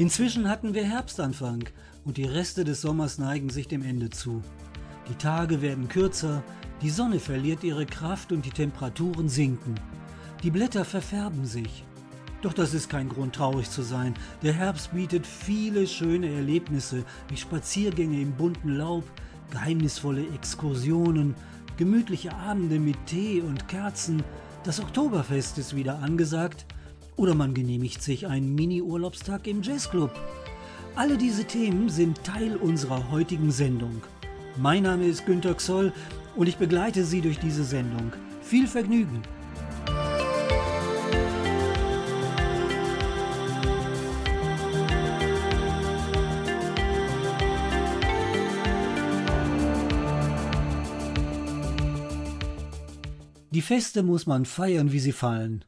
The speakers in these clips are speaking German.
Inzwischen hatten wir Herbstanfang und die Reste des Sommers neigen sich dem Ende zu. Die Tage werden kürzer, die Sonne verliert ihre Kraft und die Temperaturen sinken. Die Blätter verfärben sich. Doch das ist kein Grund traurig zu sein. Der Herbst bietet viele schöne Erlebnisse wie Spaziergänge im bunten Laub, geheimnisvolle Exkursionen, gemütliche Abende mit Tee und Kerzen. Das Oktoberfest ist wieder angesagt oder man genehmigt sich einen Mini-Urlaubstag im Jazzclub. Alle diese Themen sind Teil unserer heutigen Sendung. Mein Name ist Günter Xoll und ich begleite Sie durch diese Sendung. Viel Vergnügen! Die Feste muss man feiern, wie sie fallen.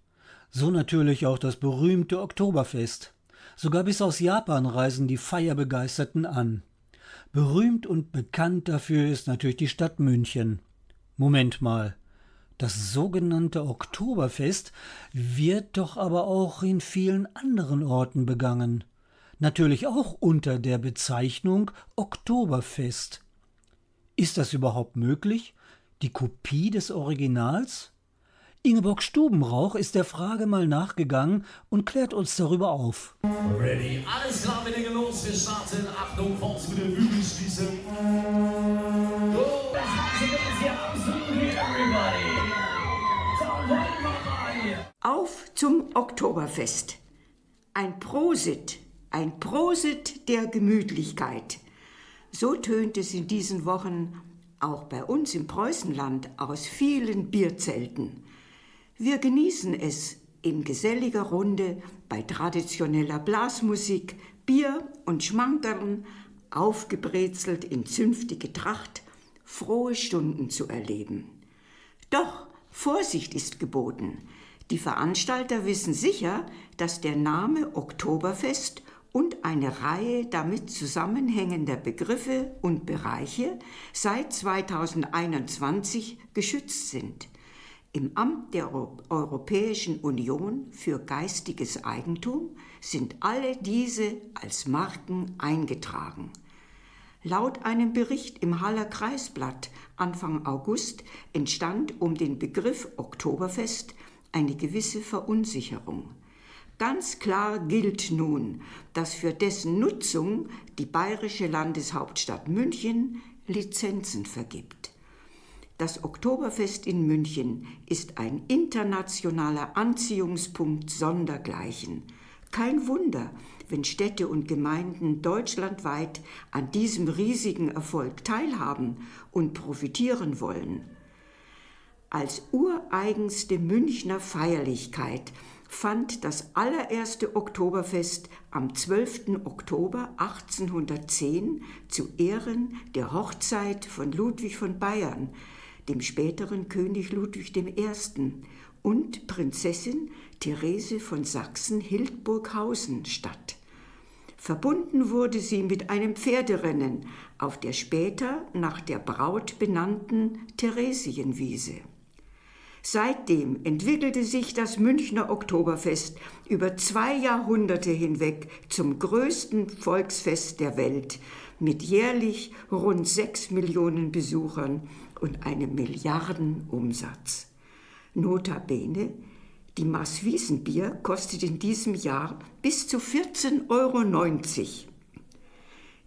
So natürlich auch das berühmte Oktoberfest. Sogar bis aus Japan reisen die Feierbegeisterten an. Berühmt und bekannt dafür ist natürlich die Stadt München. Moment mal. Das sogenannte Oktoberfest wird doch aber auch in vielen anderen Orten begangen. Natürlich auch unter der Bezeichnung Oktoberfest. Ist das überhaupt möglich? Die Kopie des Originals? Ingeborg Stubenrauch ist der Frage mal nachgegangen und klärt uns darüber auf. Ready, alles klar, wir legen los, wir starten. Achtung, Force mit den Bügeln schließen. Go, Auf zum Oktoberfest. Ein Prosit, ein Prosit der Gemütlichkeit. So tönt es in diesen Wochen auch bei uns im Preußenland aus vielen Bierzelten. Wir genießen es in geselliger Runde bei traditioneller Blasmusik, Bier und Schmankern, aufgebrezelt in zünftige Tracht, frohe Stunden zu erleben. Doch Vorsicht ist geboten. Die Veranstalter wissen sicher, dass der Name Oktoberfest und eine Reihe damit zusammenhängender Begriffe und Bereiche seit 2021 geschützt sind. Im Amt der Europäischen Union für geistiges Eigentum sind alle diese als Marken eingetragen. Laut einem Bericht im Haller Kreisblatt Anfang August entstand um den Begriff Oktoberfest eine gewisse Verunsicherung. Ganz klar gilt nun, dass für dessen Nutzung die bayerische Landeshauptstadt München Lizenzen vergibt. Das Oktoberfest in München ist ein internationaler Anziehungspunkt sondergleichen. Kein Wunder, wenn Städte und Gemeinden deutschlandweit an diesem riesigen Erfolg teilhaben und profitieren wollen. Als ureigenste Münchner Feierlichkeit fand das allererste Oktoberfest am 12. Oktober 1810 zu Ehren der Hochzeit von Ludwig von Bayern dem späteren König Ludwig I. und Prinzessin Therese von Sachsen-Hildburghausen statt. Verbunden wurde sie mit einem Pferderennen auf der später nach der Braut benannten Theresienwiese. Seitdem entwickelte sich das Münchner Oktoberfest über zwei Jahrhunderte hinweg zum größten Volksfest der Welt mit jährlich rund sechs Millionen Besuchern und einem Milliardenumsatz. Notabene, die Maß Wiesenbier kostet in diesem Jahr bis zu 14,90 Euro.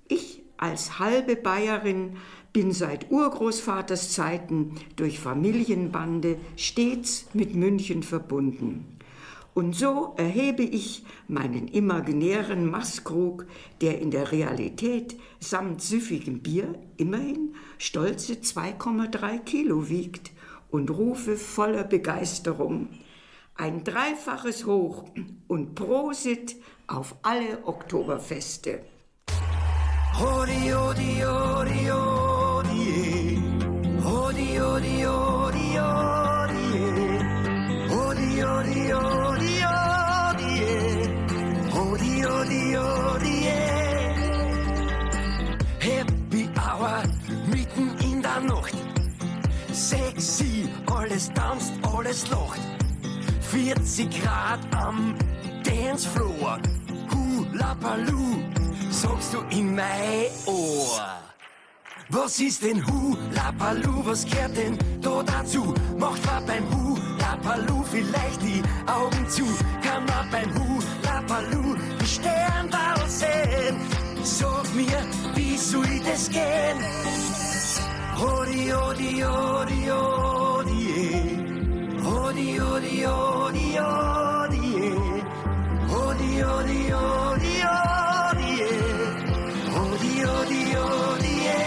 Ich als halbe Bayerin bin seit Urgroßvaters Zeiten durch Familienbande stets mit München verbunden. Und so erhebe ich meinen imaginären Maßkrug, der in der Realität samt süffigem Bier immerhin stolze 2,3 Kilo wiegt, und rufe voller Begeisterung ein dreifaches Hoch und Prosit auf alle Oktoberfeste. Hodi, hodi, hodi, hodi, alles tanzt, alles lacht. 40 Grad am Dancefloor. Hula Baloo, sagst du in mein Ohr. Was ist denn Hula Baloo? Was gehört denn da dazu? Macht man beim Hula Baloo vielleicht die Augen zu? Kann man beim Hula Baloo die Sternball sehen? Sag mir, wie soll das gehen? Hodi, hodi, hodi, hodi, hodi, hodi, hodi, hodi, eh. hodi, hodi, hodi, hodi, eh. hodi, hodi, hodi, eh.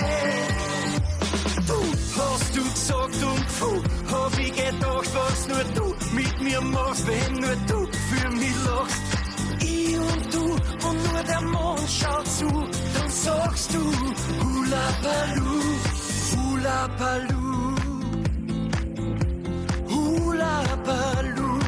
Du hast du gesagt und puh, hab ich gedacht, was nur du mit mir machst, wenn nur du für mich lachst. Ich und du und nur der Mond schaut zu, dann sagst du Hula Baloo, Hula Baloo, Hula Baloo.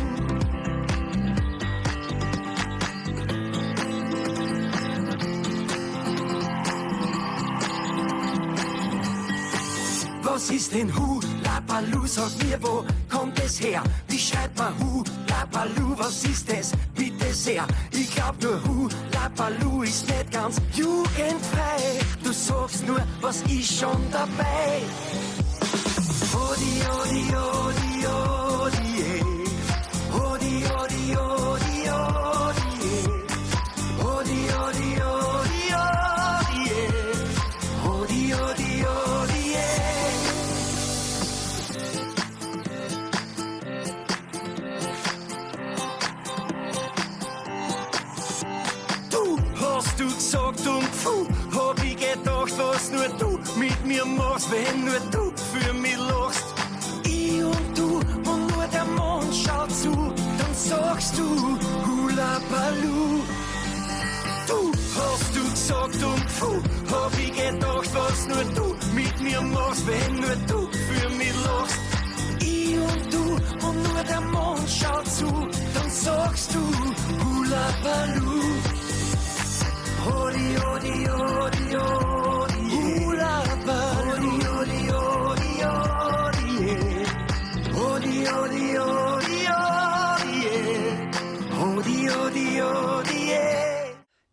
Was ist denn Hula Baloo? Sag mir, wo kommt es her? Wie schreibt man Hula Baloo? Was ist es? Bitte sehr. Ich glaub nur Hula Baloo ist nicht ganz jugendfrei. Du sagst nur, was ist schon dabei? Hodi, hodi, hodi, mir machst, wenn nur du für mich lachst. Ich und du und nur der Mond schaut zu, dann sagst du Hula Baloo. Du hast du gesagt und puh, hab ich gedacht, was nur du mit mir machst, wenn nur du für mich lachst. Ich und du und nur der Mond schaut zu, dann sagst du Hula Baloo. Hodi, hodi, hodi, hodi,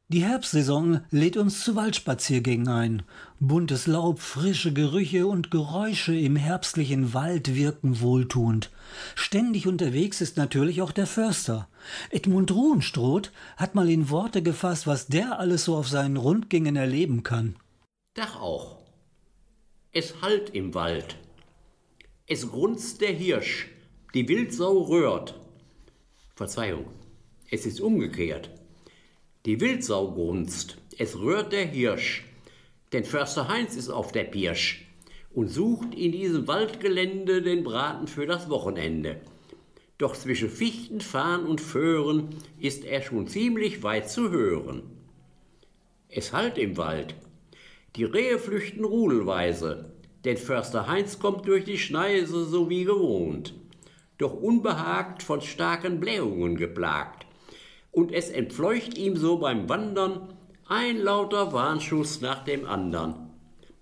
Die Herbstsaison lädt uns zu Waldspaziergängen ein. Buntes Laub, frische Gerüche und Geräusche im herbstlichen Wald wirken wohltuend. Ständig unterwegs ist natürlich auch der Förster. Edmund Ruhenstroth hat mal in Worte gefasst, was der alles so auf seinen Rundgängen erleben kann. Dach auch. Es hallt im Wald. Es grunzt der Hirsch, die Wildsau röhrt. Verzeihung, es ist umgekehrt. Die Wildsau grunzt, es rührt der Hirsch, denn Förster Heinz ist auf der Pirsch und sucht in diesem Waldgelände den Braten für das Wochenende. Doch zwischen Fichten, Farn und Föhren ist er schon ziemlich weit zu hören. Es hallt im Wald. Die Rehe flüchten rudelweise, denn Förster Heinz kommt durch die Schneise so wie gewohnt, doch unbehagt von starken Blähungen geplagt. Und es entfleucht ihm so beim Wandern ein lauter Warnschuss nach dem andern.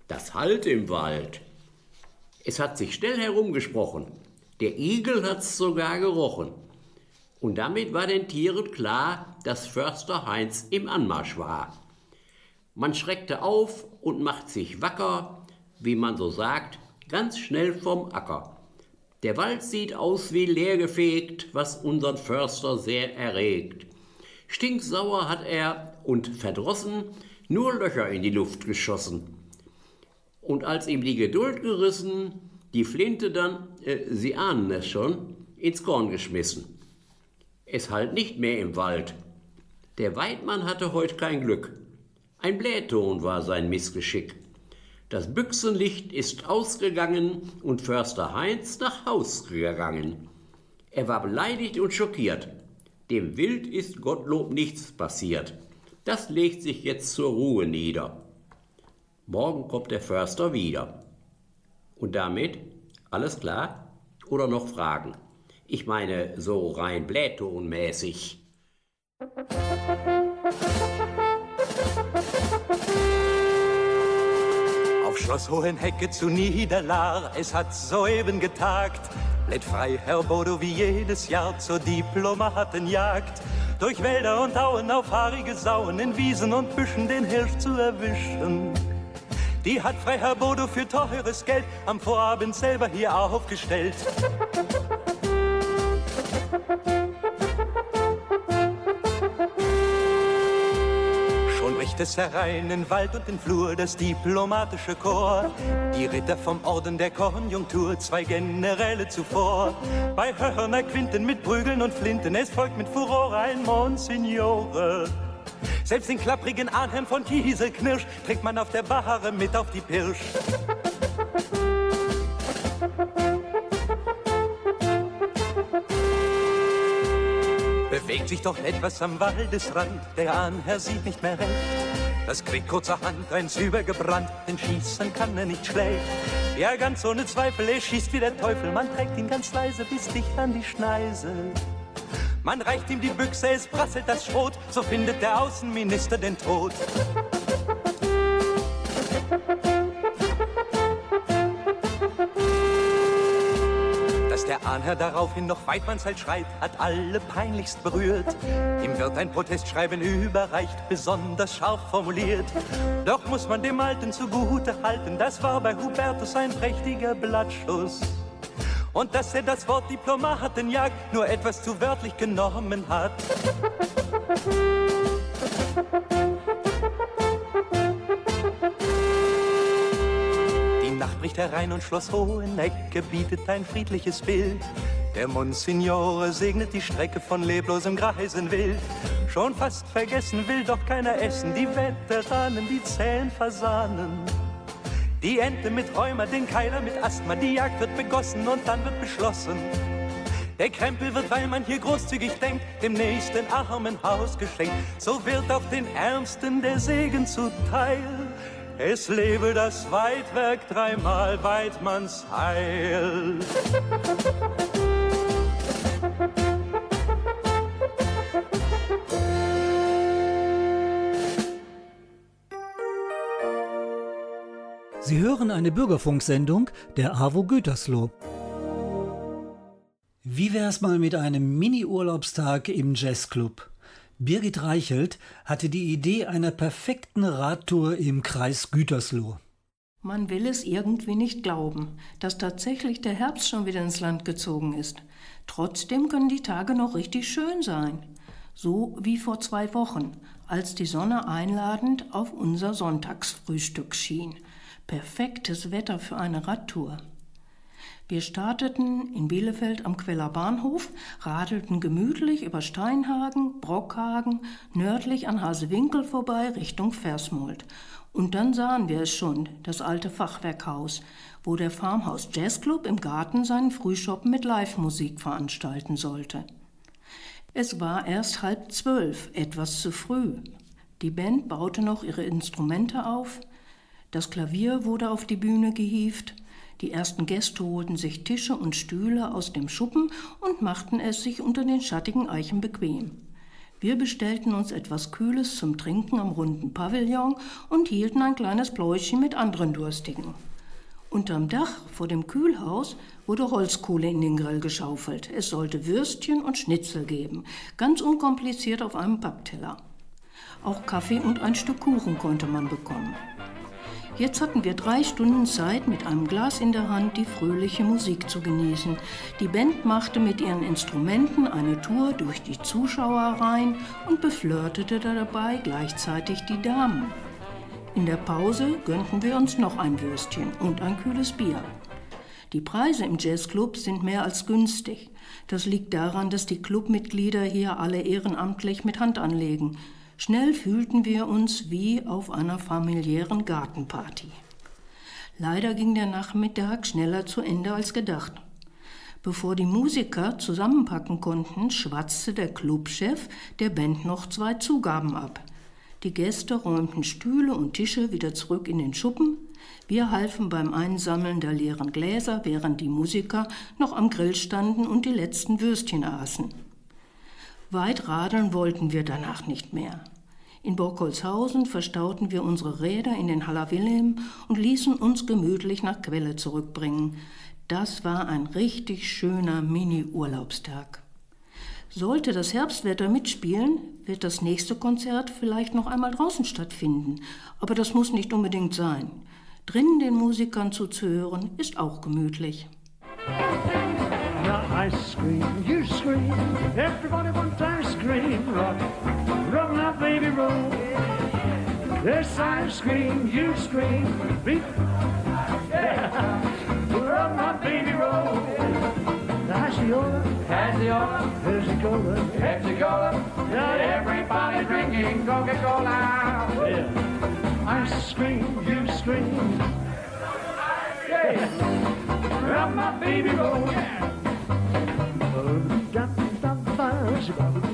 Das hallt im Wald. Es hat sich schnell herumgesprochen. Der Igel hat's sogar gerochen. Und damit war den Tieren klar, dass Förster Heinz im Anmarsch war. Man schreckte auf und macht sich wacker, wie man so sagt, ganz schnell vom Acker. Der Wald sieht aus wie leergefegt, was unseren Förster sehr erregt. Stinksauer hat er und verdrossen nur Löcher in die Luft geschossen. Und als ihm die Geduld gerissen, die Flinte dann, äh, Sie ahnen es schon, ins Korn geschmissen. Es halt nicht mehr im Wald. Der Weidmann hatte heute kein Glück. Ein Blähton war sein Missgeschick. Das Büchsenlicht ist ausgegangen und Förster Heinz nach Haus gegangen. Er war beleidigt und schockiert. Dem Wild ist Gottlob nichts passiert. Das legt sich jetzt zur Ruhe nieder. Morgen kommt der Förster wieder. Und damit alles klar? Oder noch Fragen? Ich meine, so rein blähtonmäßig. Auf Schloss Hohenhecke zu Niederlar, es hat soeben getagt. Lädt frei Herr Bodo wie jedes Jahr zur Diplomatenjagd. Durch Wälder und Auen auf haarige Sauen, in Wiesen und Büschen den Hirsch zu erwischen. Die hat frei Herr Bodo für teures Geld am Vorabend selber hier aufgestellt. Schon bricht es herein in Wald und in Flur, das diplomatische Chor. Die Ritter vom Orden der Konjunktur, zwei Generäle zuvor. Bei Hörner Quinten mit Prügeln und Flinten, es folgt mit Furore ein Monsignore. Selbst den klapprigen Arnhem von Kieselknirsch trägt man auf der Bahre mit auf die Pirsch. Bewegt sich doch etwas am Waldesrand, der Ahnherr sieht nicht mehr recht. Das kriegt kurzerhand eins übergebrannt, denn schießen kann er nicht schlecht. Ja, ganz ohne Zweifel, er schießt wie der Teufel, man trägt ihn ganz leise bis dicht an die Schneise. Man reicht ihm die Büchse, es prasselt das Schrot, so findet der Außenminister den Tod. Dass der Ahnherr daraufhin noch Weidmannshalt schreit, hat alle peinlichst berührt. Ihm wird ein Protestschreiben überreicht, besonders scharf formuliert. Doch muss man dem Alten zugute halten, das war bei Hubertus ein prächtiger Blattschuss. Und dass er das Wort Diplomatenjagd nur etwas zu wörtlich genommen hat. Herein und Schloss Hohenecke bietet ein friedliches Bild. Der Monsignore segnet die Strecke von leblosem Greisenwild. Schon fast vergessen will doch keiner essen, die Veteranen, die zähen Fasanen. Die Ente mit Rheuma, den Keiler mit Asthma, die Jagd wird begossen und dann wird beschlossen. Der Krempel wird, weil man hier großzügig denkt, dem nächsten armen Haus geschenkt. So wird auch den Ärmsten der Segen zuteil. Es lebe das Weidwerk dreimal Weidmanns Heil. Sie hören eine Bürgerfunksendung der AWO Gütersloh. Wie wär's mal mit einem Mini-Urlaubstag im Jazzclub? Birgit Reichelt hatte die Idee einer perfekten Radtour im Kreis Gütersloh. Man will es irgendwie nicht glauben, dass tatsächlich der Herbst schon wieder ins Land gezogen ist. Trotzdem können die Tage noch richtig schön sein. So wie vor zwei Wochen, als die Sonne einladend auf unser Sonntagsfrühstück schien. Perfektes Wetter für eine Radtour. Wir starteten in Bielefeld am Queller Bahnhof, radelten gemütlich über Steinhagen, Brockhagen, nördlich an Hasewinkel vorbei Richtung Versmold. Und dann sahen wir es schon, das alte Fachwerkhaus, wo der Farmhaus Jazzclub im Garten seinen Frühschoppen mit Live-Musik veranstalten sollte. Es war erst halb zwölf, etwas zu früh. Die Band baute noch ihre Instrumente auf, das Klavier wurde auf die Bühne gehievt, die ersten Gäste holten sich Tische und Stühle aus dem Schuppen und machten es sich unter den schattigen Eichen bequem. Wir bestellten uns etwas Kühles zum Trinken am runden Pavillon und hielten ein kleines Pläuschen mit anderen Durstigen. Unterm Dach vor dem Kühlhaus wurde Holzkohle in den Grill geschaufelt. Es sollte Würstchen und Schnitzel geben, ganz unkompliziert auf einem Pappteller. Auch Kaffee und ein Stück Kuchen konnte man bekommen. Jetzt hatten wir drei Stunden Zeit, mit einem Glas in der Hand die fröhliche Musik zu genießen. Die Band machte mit ihren Instrumenten eine Tour durch die Zuschauerreihen und beflirtete dabei gleichzeitig die Damen. In der Pause gönnten wir uns noch ein Würstchen und ein kühles Bier. Die Preise im Jazzclub sind mehr als günstig. Das liegt daran, dass die Clubmitglieder hier alle ehrenamtlich mit Hand anlegen. Schnell fühlten wir uns wie auf einer familiären Gartenparty. Leider ging der Nachmittag schneller zu Ende als gedacht. Bevor die Musiker zusammenpacken konnten, schwatzte der Clubchef der Band noch zwei Zugaben ab. Die Gäste räumten Stühle und Tische wieder zurück in den Schuppen. Wir halfen beim Einsammeln der leeren Gläser, während die Musiker noch am Grill standen und die letzten Würstchen aßen. Weit radeln wollten wir danach nicht mehr. In Borkholzhausen verstauten wir unsere Räder in den Haller Wilhelm und ließen uns gemütlich nach Quelle zurückbringen. Das war ein richtig schöner Mini-Urlaubstag. Sollte das Herbstwetter mitspielen, wird das nächste Konzert vielleicht noch einmal draußen stattfinden. Aber das muss nicht unbedingt sein. Drinnen den Musikern zuzuhören, ist auch gemütlich. I scream, you scream, everybody one time scream, rock, rock my baby roll. Yes, I scream, you scream, beat, yeah, rock my baby roll. Hassiola, Hassiola, Pepsi-Cola, Pepsi-Cola, now everybody drinking Coca-Cola. Yeah. I scream, you scream, yeah, rock my baby roll. Shut up,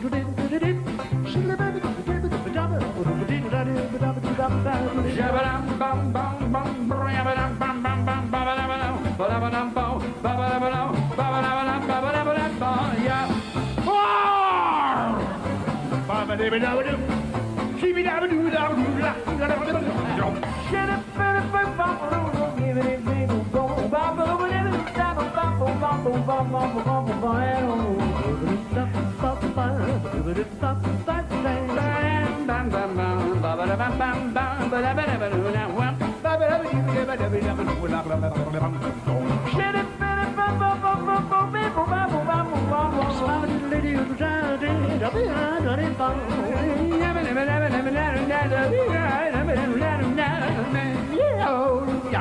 yeah.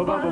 Bum!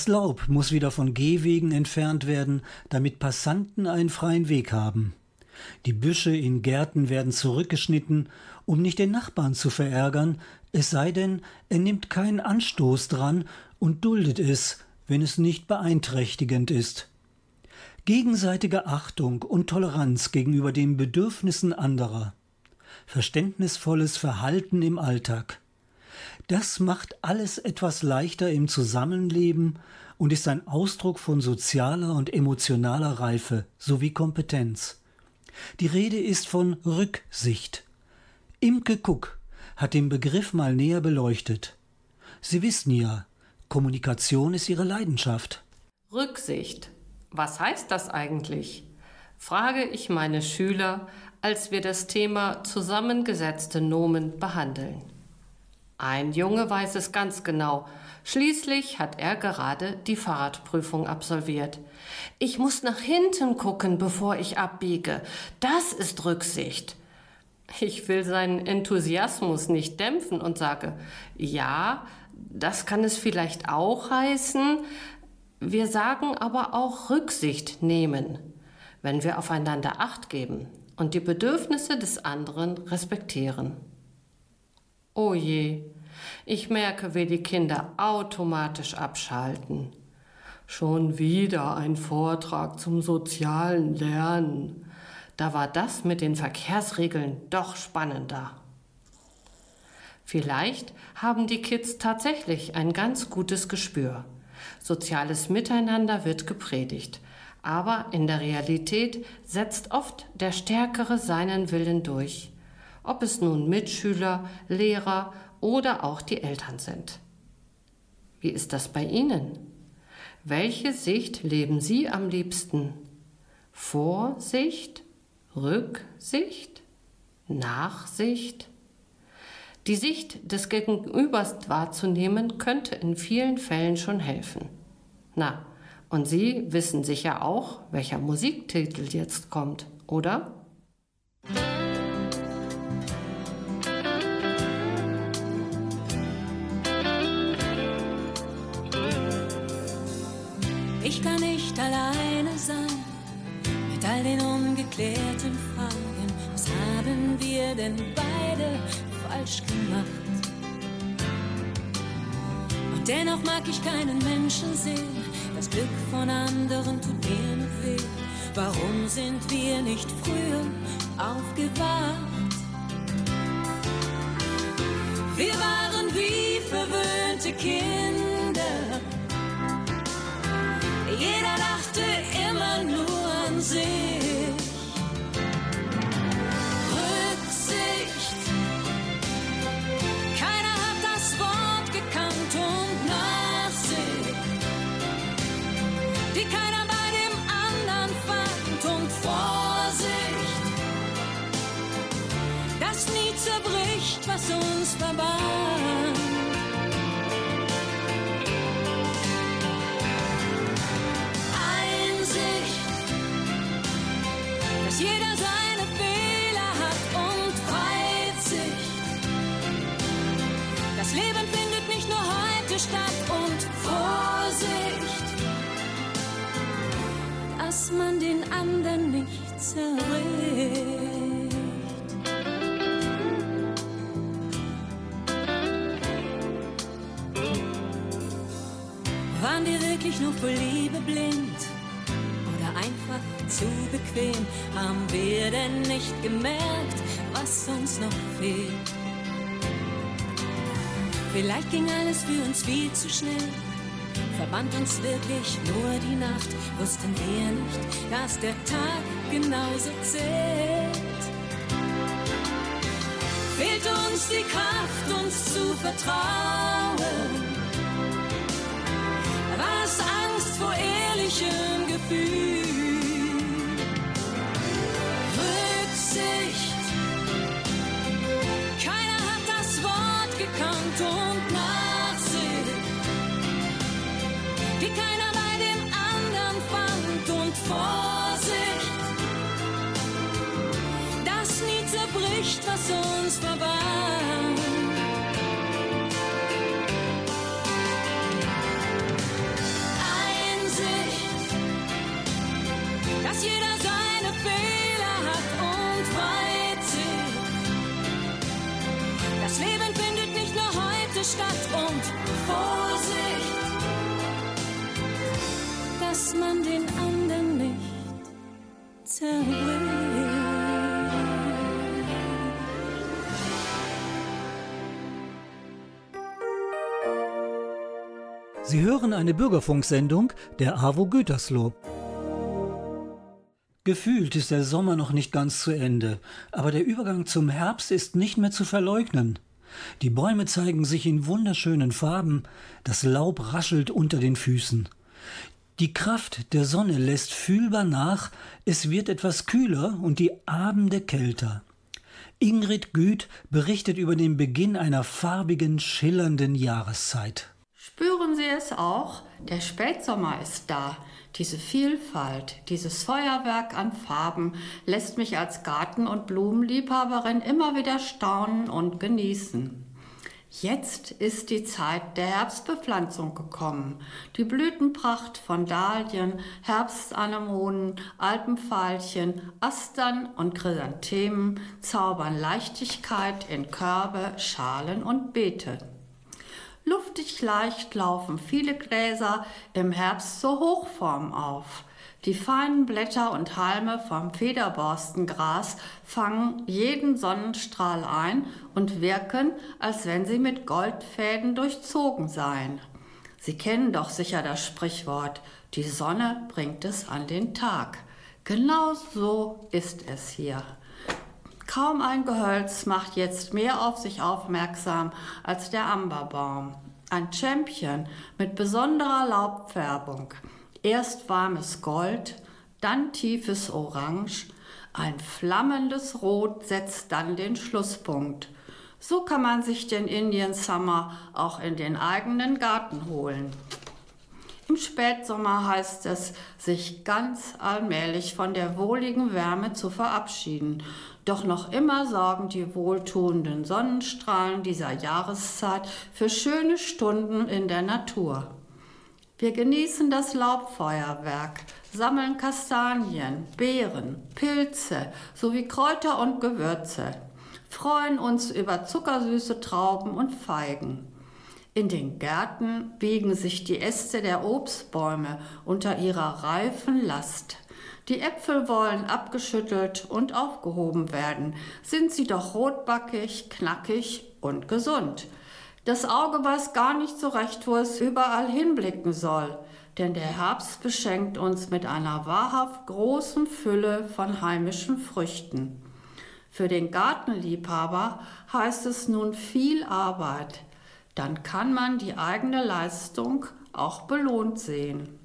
Das Laub muss wieder von Gehwegen entfernt werden, damit Passanten einen freien Weg haben. Die Büsche in Gärten werden zurückgeschnitten, um nicht den Nachbarn zu verärgern, es sei denn, er nimmt keinen Anstoß dran und duldet es, wenn es nicht beeinträchtigend ist. Gegenseitige Achtung und Toleranz gegenüber den Bedürfnissen anderer. Verständnisvolles Verhalten im Alltag. Das macht alles etwas leichter im Zusammenleben und ist ein Ausdruck von sozialer und emotionaler Reife sowie Kompetenz. Die Rede ist von Rücksicht. Imke Kuck hat den Begriff mal näher beleuchtet. Sie wissen ja, Kommunikation ist ihre Leidenschaft. Rücksicht. Was heißt das eigentlich? frage ich meine Schüler, als wir das Thema zusammengesetzte Nomen behandeln. Ein Junge weiß es ganz genau. Schließlich hat er gerade die Fahrradprüfung absolviert. Ich muss nach hinten gucken, bevor ich abbiege. Das ist Rücksicht. Ich will seinen Enthusiasmus nicht dämpfen und sage, ja, das kann es vielleicht auch heißen. Wir sagen aber auch Rücksicht nehmen, wenn wir aufeinander acht geben und die Bedürfnisse des anderen respektieren. Oh je, ich merke, wie die Kinder automatisch abschalten. Schon wieder ein Vortrag zum sozialen Lernen. Da war das mit den Verkehrsregeln doch spannender. Vielleicht haben die Kids tatsächlich ein ganz gutes Gespür. Soziales Miteinander wird gepredigt, aber in der Realität setzt oft der Stärkere seinen Willen durch, ob es nun Mitschüler, Lehrer oder auch die Eltern sind. Wie ist das bei Ihnen? Welche Sicht leben Sie am liebsten? Vorsicht, Rücksicht, Nachsicht? Die Sicht des Gegenübers wahrzunehmen, könnte in vielen Fällen schon helfen. Na, und Sie wissen sicher auch, welcher Musiktitel jetzt kommt, oder? Ungeklärten Fragen. Was haben wir denn beide falsch gemacht? Und dennoch mag ich keinen Menschen sehen. Das Glück von anderen tut mir nur weh. Warum sind wir nicht früher aufgewacht? Wir waren wie verwöhnte Kinder jeder dachte immer nur an sich. Dass man den anderen nicht zerbricht. Waren wir wirklich nur vor Liebe blind? einfach zu bequem. Haben wir denn nicht gemerkt, was uns noch fehlt? Vielleicht ging alles für uns viel zu schnell. Verband uns wirklich nur die Nacht, wussten wir nicht, dass der Tag genauso zählt. Fehlt uns die Kraft, uns zu vertrauen? War es Angst vor ehrlichem zerbricht, was uns verband. Einsicht, dass jeder seine Fehler hat und Weitsicht. Das Leben findet nicht nur heute statt und Vorsicht, dass man den anderen hören eine Bürgerfunksendung der AWO Gütersloh. Gefühlt ist der Sommer noch nicht ganz zu Ende, aber der Übergang zum Herbst ist nicht mehr zu verleugnen. Die Bäume zeigen sich in wunderschönen Farben, das Laub raschelt unter den Füßen. Die Kraft der Sonne lässt fühlbar nach, es wird etwas kühler und die Abende kälter. Ingrid Güth berichtet über den Beginn einer farbigen, schillernden Jahreszeit. Spüren Sie es auch? Der Spätsommer ist da. Diese Vielfalt, dieses Feuerwerk an Farben lässt mich als Garten- und Blumenliebhaberin immer wieder staunen und genießen. Jetzt ist die Zeit der Herbstbepflanzung gekommen. Die Blütenpracht von Dahlien, Herbstanemonen, Alpenveilchen, Astern und Chrysanthemen zaubern Leichtigkeit in Körbe, Schalen und Beete. Luftig leicht laufen viele Gräser im Herbst zur Hochform auf. Die feinen Blätter und Halme vom Federborstengras fangen jeden Sonnenstrahl ein und wirken, als wenn sie mit Goldfäden durchzogen seien. Sie kennen doch sicher das Sprichwort, die Sonne bringt es an den Tag. Genau so ist es hier. Kaum ein Gehölz macht jetzt mehr auf sich aufmerksam als der Amberbaum. Ein Champion mit besonderer Laubfärbung. Erst warmes Gold, dann tiefes Orange, ein flammendes Rot setzt dann den Schlusspunkt. So kann man sich den Indian Summer auch in den eigenen Garten holen. Im Spätsommer heißt es, sich ganz allmählich von der wohligen Wärme zu verabschieden. Doch noch immer sorgen die wohltuenden Sonnenstrahlen dieser Jahreszeit für schöne Stunden in der Natur. Wir genießen das Laubfeuerwerk, sammeln Kastanien, Beeren, Pilze sowie Kräuter und Gewürze, freuen uns über zuckersüße Trauben und Feigen. In den Gärten biegen sich die Äste der Obstbäume unter ihrer reifen Last. Die Äpfel wollen abgeschüttelt und aufgehoben werden, sind sie doch rotbackig, knackig und gesund. Das Auge weiß gar nicht so recht, wo es überall hinblicken soll, denn der Herbst beschenkt uns mit einer wahrhaft großen Fülle von heimischen Früchten. Für den Gartenliebhaber heißt es nun viel Arbeit. Dann kann man die eigene Leistung auch belohnt sehen.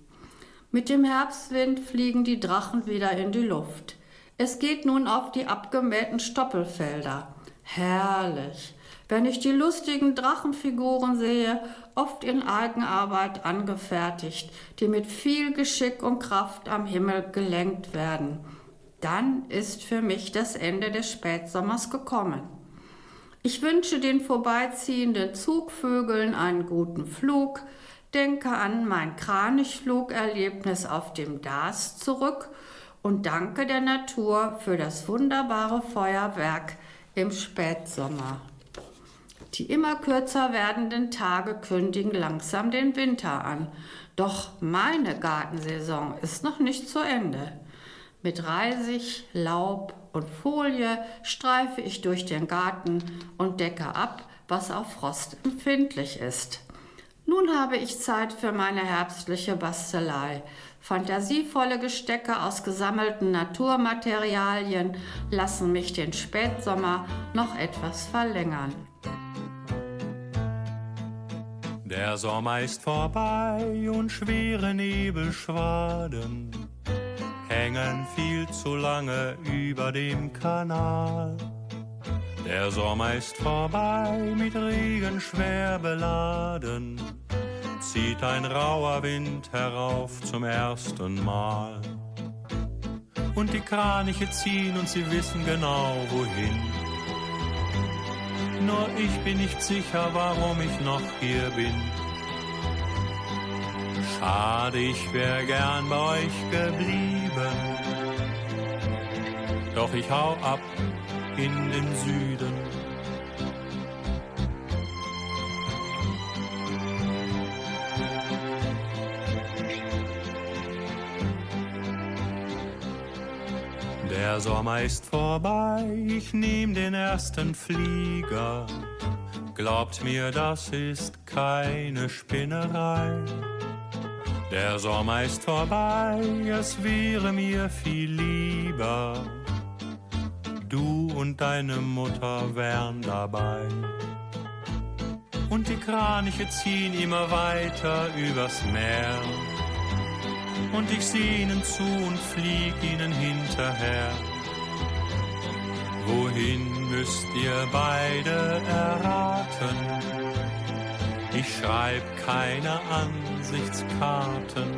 Mit dem Herbstwind fliegen die Drachen wieder in die Luft. Es geht nun auf die abgemähten Stoppelfelder. Herrlich! Wenn ich die lustigen Drachenfiguren sehe, oft in Eigenarbeit angefertigt, die mit viel Geschick und Kraft am Himmel gelenkt werden, dann ist für mich das Ende des Spätsommers gekommen. Ich wünsche den vorbeiziehenden Zugvögeln einen guten Flug, denke an mein Kranichflugerlebnis auf dem Dars zurück und danke der Natur für das wunderbare Feuerwerk im Spätsommer. Die immer kürzer werdenden Tage kündigen langsam den Winter an. Doch meine Gartensaison ist noch nicht zu Ende. Mit Reisig, Laub und Folie streife ich durch den Garten und decke ab, was auf Frost empfindlich ist. Nun habe ich Zeit für meine herbstliche Bastelei. Fantasievolle Gestecke aus gesammelten Naturmaterialien lassen mich den Spätsommer noch etwas verlängern. Der Sommer ist vorbei und schwere Nebelschwaden hängen viel zu lange über dem Kanal. Der Sommer ist vorbei, mit Regen schwer beladen, zieht ein rauer Wind herauf zum ersten Mal. Und die Kraniche ziehen und sie wissen genau wohin nur ich bin nicht sicher, warum ich noch hier bin. Schade, ich wär gern bei euch geblieben. Doch ich hau ab in den Süden. Der Sommer ist vorbei, ich nehm den ersten Flieger. Glaubt mir, das ist keine Spinnerei. Der Sommer ist vorbei, es wäre mir viel lieber. Du und deine Mutter wären dabei. Und die Kraniche ziehen immer weiter übers Meer. Und ich seh ihnen zu und flieg ihnen hinterher. Wohin müsst ihr beide erraten? Ich schreib keine Ansichtskarten.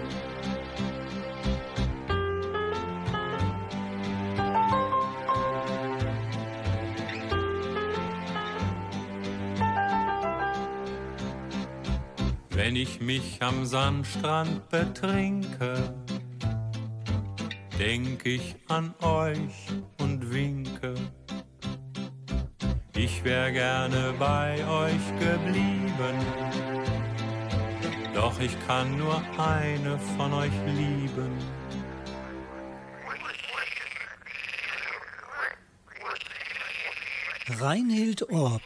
Wenn ich mich am Sandstrand betrinke, denk ich an euch und winke. Ich wär gerne bei euch geblieben, doch ich kann nur eine von euch lieben. Reinhild Orb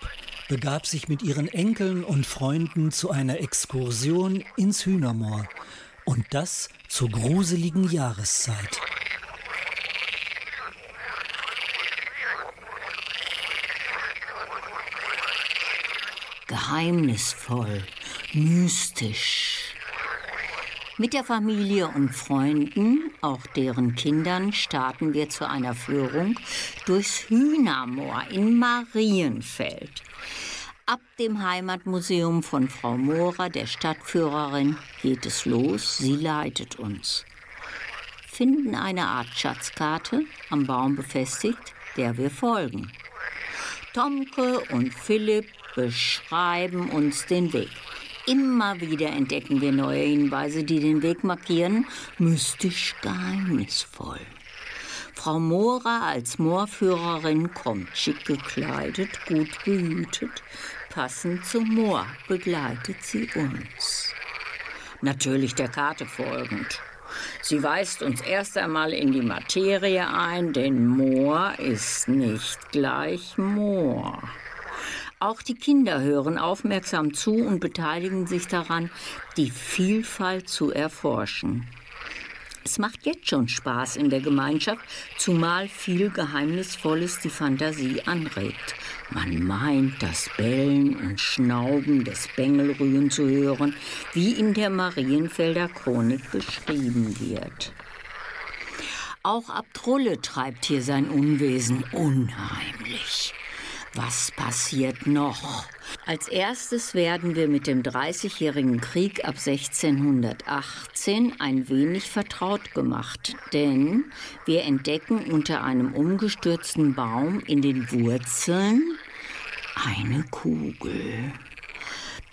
begab sich mit ihren Enkeln und Freunden zu einer Exkursion ins Hühnermoor. Und das zur gruseligen Jahreszeit. Geheimnisvoll, mystisch. Mit der Familie und Freunden, auch deren Kindern, starten wir zu einer Führung durchs Hühnermoor in Marienfeld. Ab dem Heimatmuseum von Frau Mohrer, der Stadtführerin, geht es los. Sie leitet uns. Finden eine Art Schatzkarte am Baum befestigt, der wir folgen. Tomke und Philipp beschreiben uns den Weg. Immer wieder entdecken wir neue Hinweise, die den Weg markieren, mystisch geheimnisvoll. Frau Mora als Moorführerin kommt schick gekleidet, gut behütet. Passend zum Moor begleitet sie uns. Natürlich der Karte folgend. Sie weist uns erst einmal in die Materie ein, denn Moor ist nicht gleich Moor. Auch die Kinder hören aufmerksam zu und beteiligen sich daran, die Vielfalt zu erforschen. Es macht jetzt schon Spaß in der Gemeinschaft, zumal viel Geheimnisvolles die Fantasie anregt. Man meint, das Bellen und Schnauben des Bengelrühen zu hören, wie in der Marienfelder Chronik beschrieben wird. Auch Abtrulle treibt hier sein Unwesen unheimlich. Was passiert noch? Als erstes werden wir mit dem Dreißigjährigen Krieg ab 1618 ein wenig vertraut gemacht, denn wir entdecken unter einem umgestürzten Baum in den Wurzeln eine Kugel,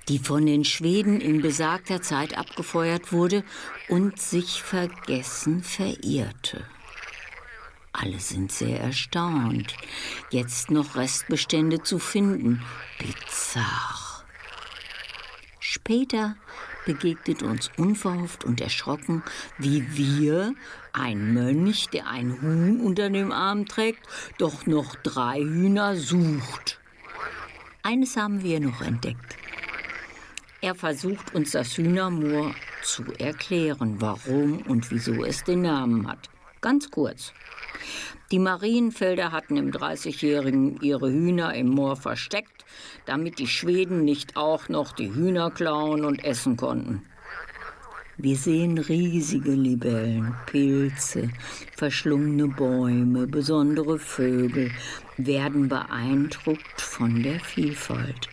die von den Schweden in besagter Zeit abgefeuert wurde und sich vergessen verirrte. Alle sind sehr erstaunt, jetzt noch Restbestände zu finden. Bizarr. Später begegnet uns unverhofft und erschrocken, wie wir, ein Mönch, der ein Huhn unter dem Arm trägt, doch noch drei Hühner sucht. Eines haben wir noch entdeckt. Er versucht uns das Hühnermoor zu erklären, warum und wieso es den Namen hat. Ganz kurz. Die Marienfelder hatten im Dreißigjährigen ihre Hühner im Moor versteckt, damit die Schweden nicht auch noch die Hühner klauen und essen konnten. Wir sehen riesige Libellen, Pilze, verschlungene Bäume, besondere Vögel, werden beeindruckt von der Vielfalt.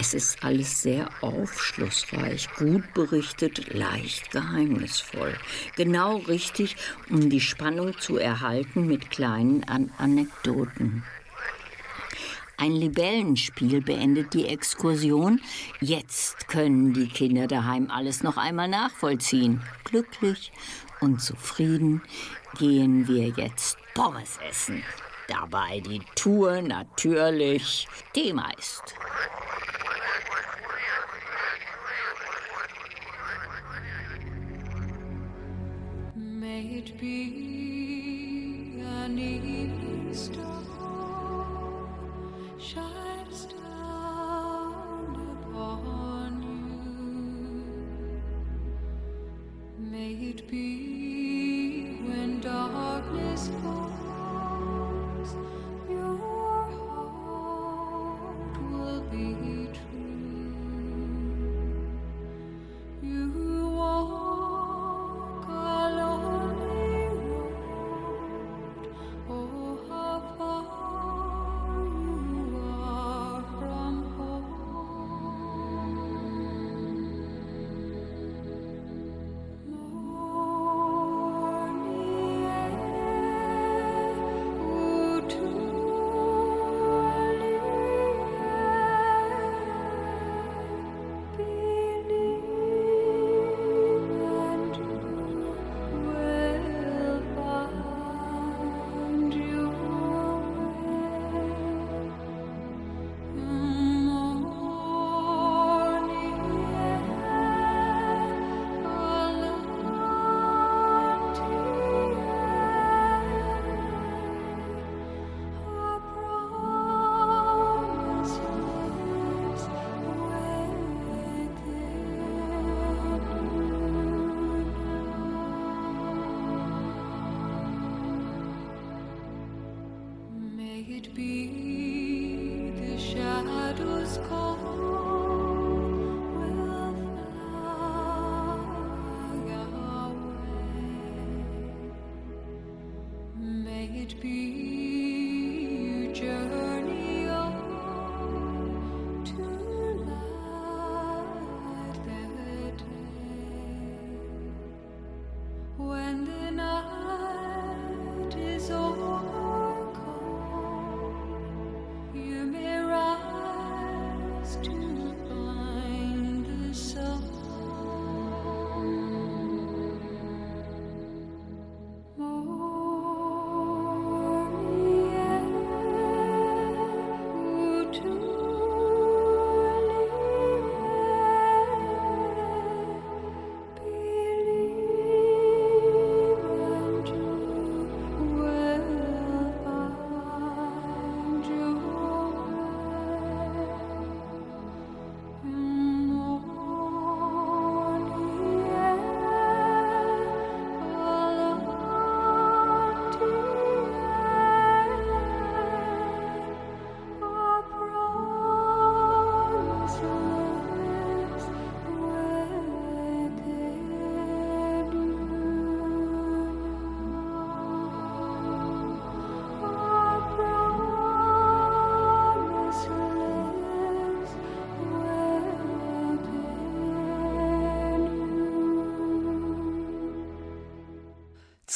Es ist alles sehr aufschlussreich, gut berichtet, leicht geheimnisvoll. Genau richtig, um die Spannung zu erhalten mit kleinen An Anekdoten. Ein Libellenspiel beendet die Exkursion. Jetzt können die Kinder daheim alles noch einmal nachvollziehen. Glücklich und zufrieden gehen wir jetzt Pommes essen. Dabei die Tour natürlich Thema ist. May it be an evening star shines down upon you. May it be when darkness falls.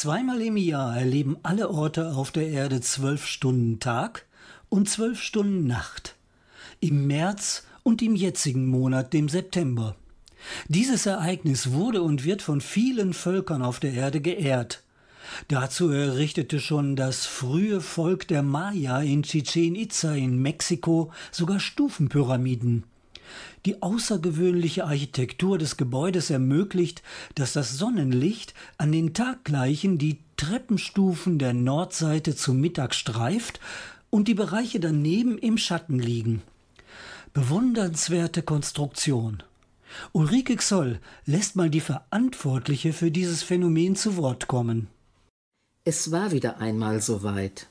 Zweimal im Jahr erleben alle Orte auf der Erde zwölf Stunden Tag und zwölf Stunden Nacht. Im März und im jetzigen Monat, dem September. Dieses Ereignis wurde und wird von vielen Völkern auf der Erde geehrt. Dazu errichtete schon das frühe Volk der Maya in Chichen Itza in Mexiko sogar Stufenpyramiden. Die außergewöhnliche Architektur des Gebäudes ermöglicht, dass das Sonnenlicht an den Taggleichen die Treppenstufen der Nordseite zu Mittag streift und die Bereiche daneben im Schatten liegen. Bewundernswerte Konstruktion. Ulrike Xoll lässt mal die Verantwortliche für dieses Phänomen zu Wort kommen. Es war wieder einmal soweit.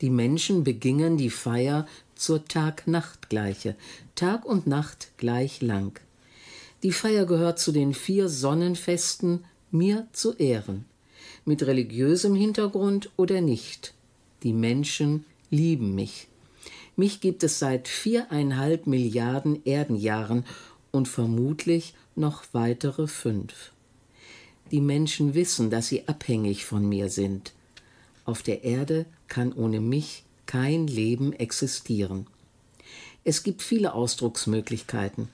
Die Menschen begingen die Feier zur Tag-Nacht-Gleiche, Tag und Nacht gleich lang. Die Feier gehört zu den vier Sonnenfesten mir zu Ehren, mit religiösem Hintergrund oder nicht. Die Menschen lieben mich. Mich gibt es seit viereinhalb Milliarden Erdenjahren und vermutlich noch weitere fünf. Die Menschen wissen, dass sie abhängig von mir sind. Auf der Erde kann ohne mich kein Leben existieren. Es gibt viele Ausdrucksmöglichkeiten.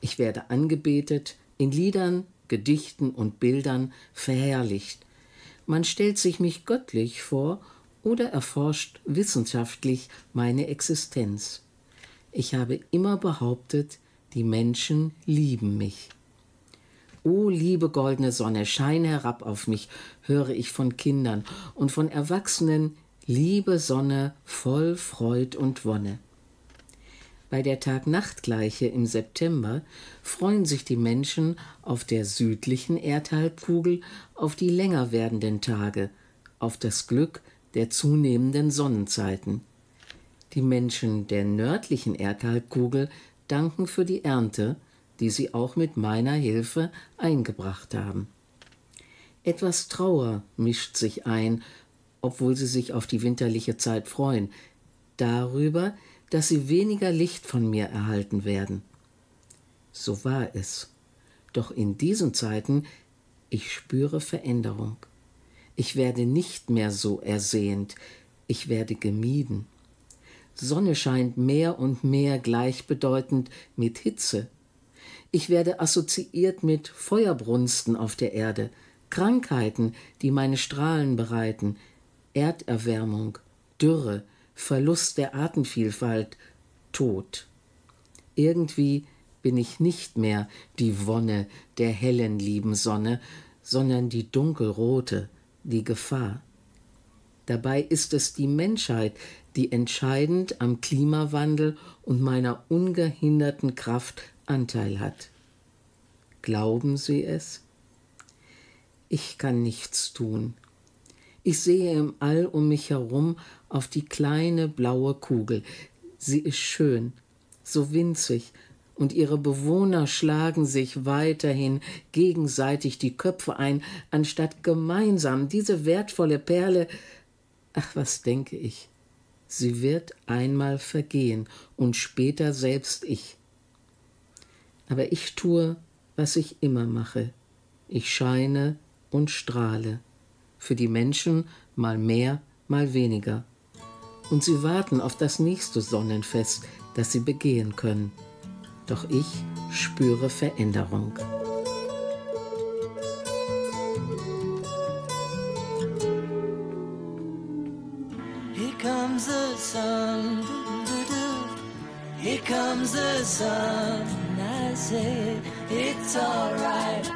Ich werde angebetet, in Liedern, Gedichten und Bildern verherrlicht. Man stellt sich mich göttlich vor oder erforscht wissenschaftlich meine Existenz. Ich habe immer behauptet, die Menschen lieben mich. O liebe goldene Sonne, schein herab auf mich, höre ich von Kindern und von Erwachsenen, liebe Sonne, voll Freud und Wonne. Bei der Tag-Nacht-Gleiche im September freuen sich die Menschen auf der südlichen Erdhalbkugel auf die länger werdenden Tage, auf das Glück der zunehmenden Sonnenzeiten. Die Menschen der nördlichen Erdhalbkugel danken für die Ernte, die sie auch mit meiner Hilfe eingebracht haben. Etwas Trauer mischt sich ein, obwohl sie sich auf die winterliche Zeit freuen, darüber, dass sie weniger Licht von mir erhalten werden. So war es. Doch in diesen Zeiten, ich spüre Veränderung. Ich werde nicht mehr so ersehnt, ich werde gemieden. Sonne scheint mehr und mehr gleichbedeutend mit Hitze. Ich werde assoziiert mit Feuerbrunsten auf der Erde, Krankheiten, die meine Strahlen bereiten, Erderwärmung, Dürre, Verlust der Artenvielfalt, Tod. Irgendwie bin ich nicht mehr die Wonne der hellen lieben Sonne, sondern die dunkelrote, die Gefahr. Dabei ist es die Menschheit, die entscheidend am Klimawandel und meiner ungehinderten Kraft Anteil hat. Glauben Sie es? Ich kann nichts tun. Ich sehe im All um mich herum auf die kleine blaue Kugel. Sie ist schön, so winzig, und ihre Bewohner schlagen sich weiterhin gegenseitig die Köpfe ein, anstatt gemeinsam diese wertvolle Perle. Ach, was denke ich? Sie wird einmal vergehen und später selbst ich. Aber ich tue, was ich immer mache. Ich scheine und strahle. Für die Menschen mal mehr, mal weniger. Und sie warten auf das nächste Sonnenfest, das sie begehen können. Doch ich spüre Veränderung. Here comes the sun. Here comes the sun. I say it's alright.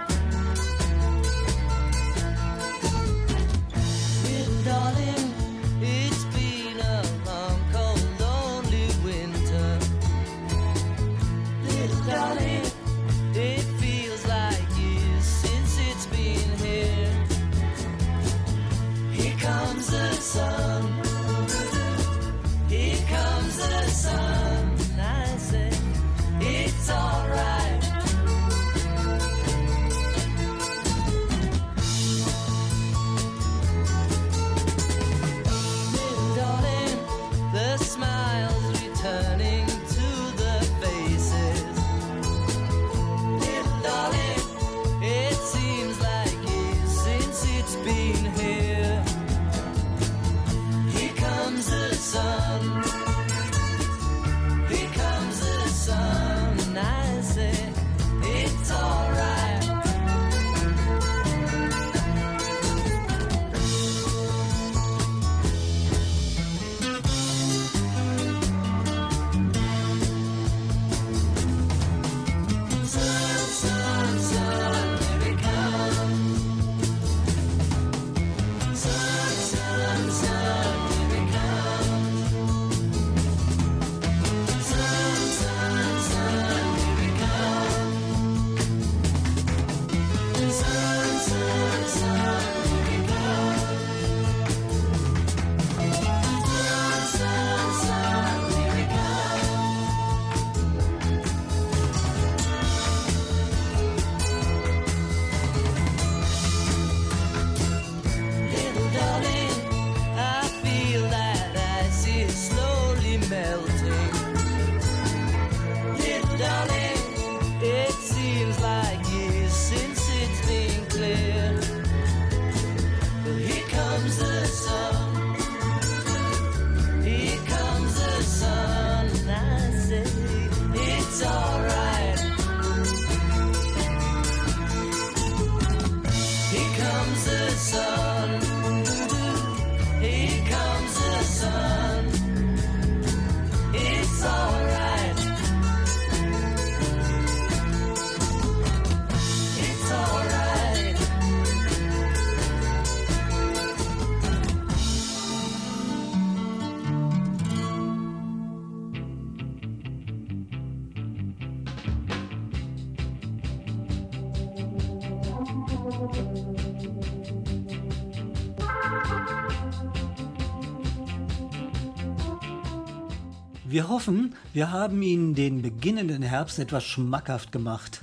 Wir hoffen, wir haben Ihnen den beginnenden Herbst etwas schmackhaft gemacht.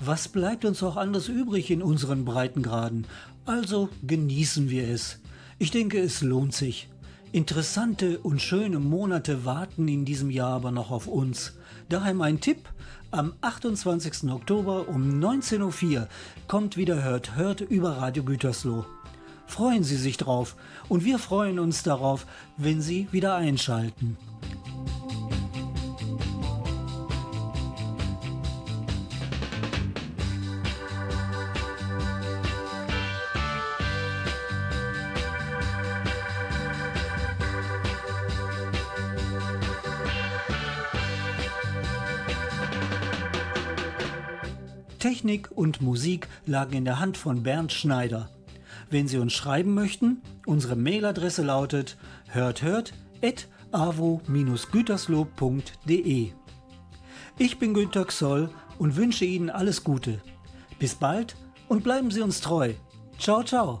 Was bleibt uns auch anders übrig in unseren Breitengraden? Also genießen wir es. Ich denke, es lohnt sich. Interessante und schöne Monate warten in diesem Jahr aber noch auf uns. Daher mein Tipp. Am 28. Oktober um 19.04 Uhr kommt wieder Hört Hört über Radio Gütersloh. Freuen Sie sich drauf und wir freuen uns darauf, wenn Sie wieder einschalten. Technik und Musik lagen in der Hand von Bernd Schneider. Wenn Sie uns schreiben möchten, unsere Mailadresse lautet hörthört.avo-gütersloh.de. Ich bin Günter Xoll und wünsche Ihnen alles Gute. Bis bald und bleiben Sie uns treu. Ciao, ciao.